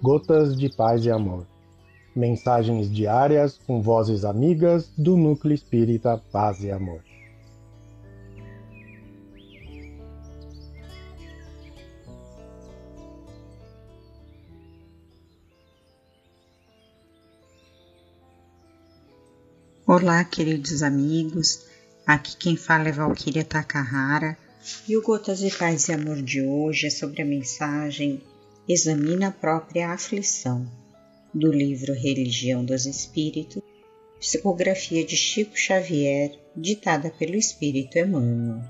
Gotas de Paz e Amor. Mensagens diárias com vozes amigas do Núcleo Espírita Paz e Amor. Olá, queridos amigos. Aqui quem fala é Valquíria Takahara e o Gotas de Paz e Amor de hoje é sobre a mensagem Examina a própria aflição, do livro Religião dos Espíritos, psicografia de Chico Xavier, ditada pelo Espírito Emmanuel.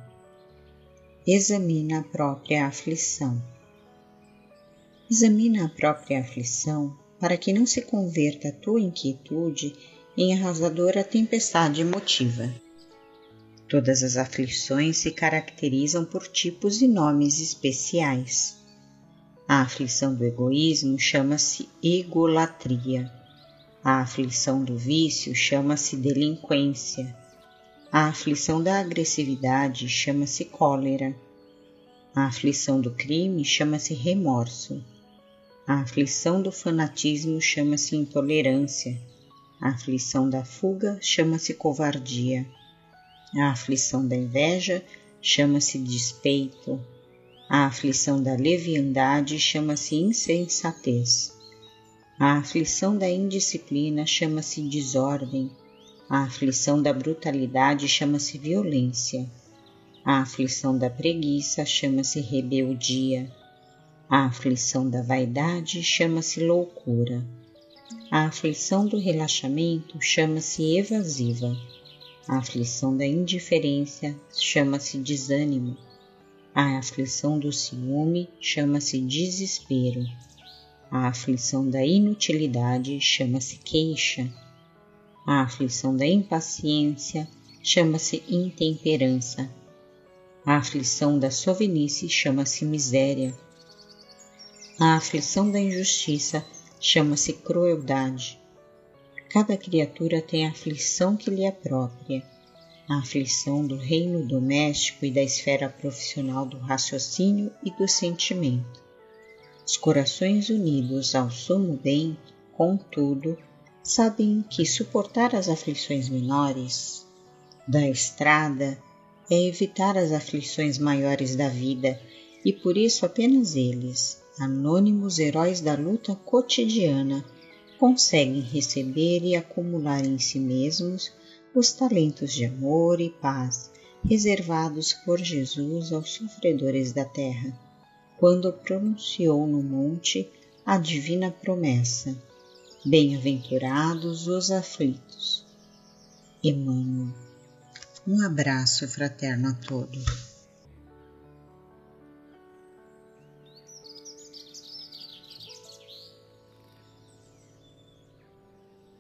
Examina a própria aflição. Examina a própria aflição para que não se converta a tua inquietude em arrasadora tempestade emotiva. Todas as aflições se caracterizam por tipos e nomes especiais. A aflição do egoísmo chama-se egolatria. A aflição do vício chama-se delinquência. A aflição da agressividade chama-se cólera. A aflição do crime chama-se remorso. A aflição do fanatismo chama-se intolerância. A aflição da fuga chama-se covardia. A aflição da inveja chama-se despeito. A aflição da leviandade chama-se insensatez. A aflição da indisciplina chama-se desordem. A aflição da brutalidade chama-se violência. A aflição da preguiça chama-se rebeldia. A aflição da vaidade chama-se loucura. A aflição do relaxamento chama-se evasiva. A aflição da indiferença chama-se desânimo. A aflição do ciúme chama-se desespero. A aflição da inutilidade chama-se queixa. A aflição da impaciência chama-se intemperança. A aflição da sovinice chama-se miséria. A aflição da injustiça chama-se crueldade. Cada criatura tem a aflição que lhe é própria, a aflição do reino doméstico e da esfera profissional do raciocínio e do sentimento. Os corações unidos ao sumo bem, contudo, sabem que suportar as aflições menores da estrada é evitar as aflições maiores da vida e por isso apenas eles, anônimos heróis da luta cotidiana, conseguem receber e acumular em si mesmos os talentos de amor e paz reservados por Jesus aos sofredores da terra, quando pronunciou no monte a divina promessa: Bem-aventurados os aflitos. Emmanuel. Um abraço fraterno a todos.